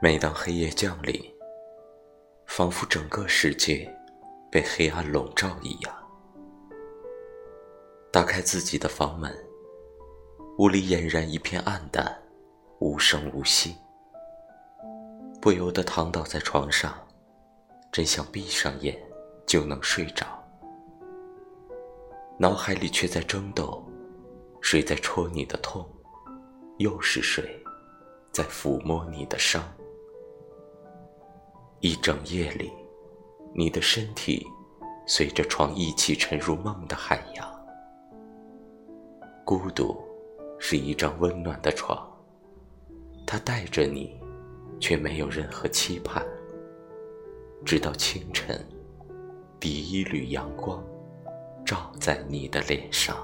每当黑夜降临，仿佛整个世界被黑暗笼罩一样，打开自己的房门，屋里俨然一片暗淡，无声无息，不由得躺倒在床上，真想闭上眼就能睡着，脑海里却在争斗，谁在戳你的痛？又是谁，在抚摸你的伤？一整夜里，你的身体随着床一起沉入梦的海洋。孤独是一张温暖的床，它带着你，却没有任何期盼。直到清晨，第一缕阳光照在你的脸上。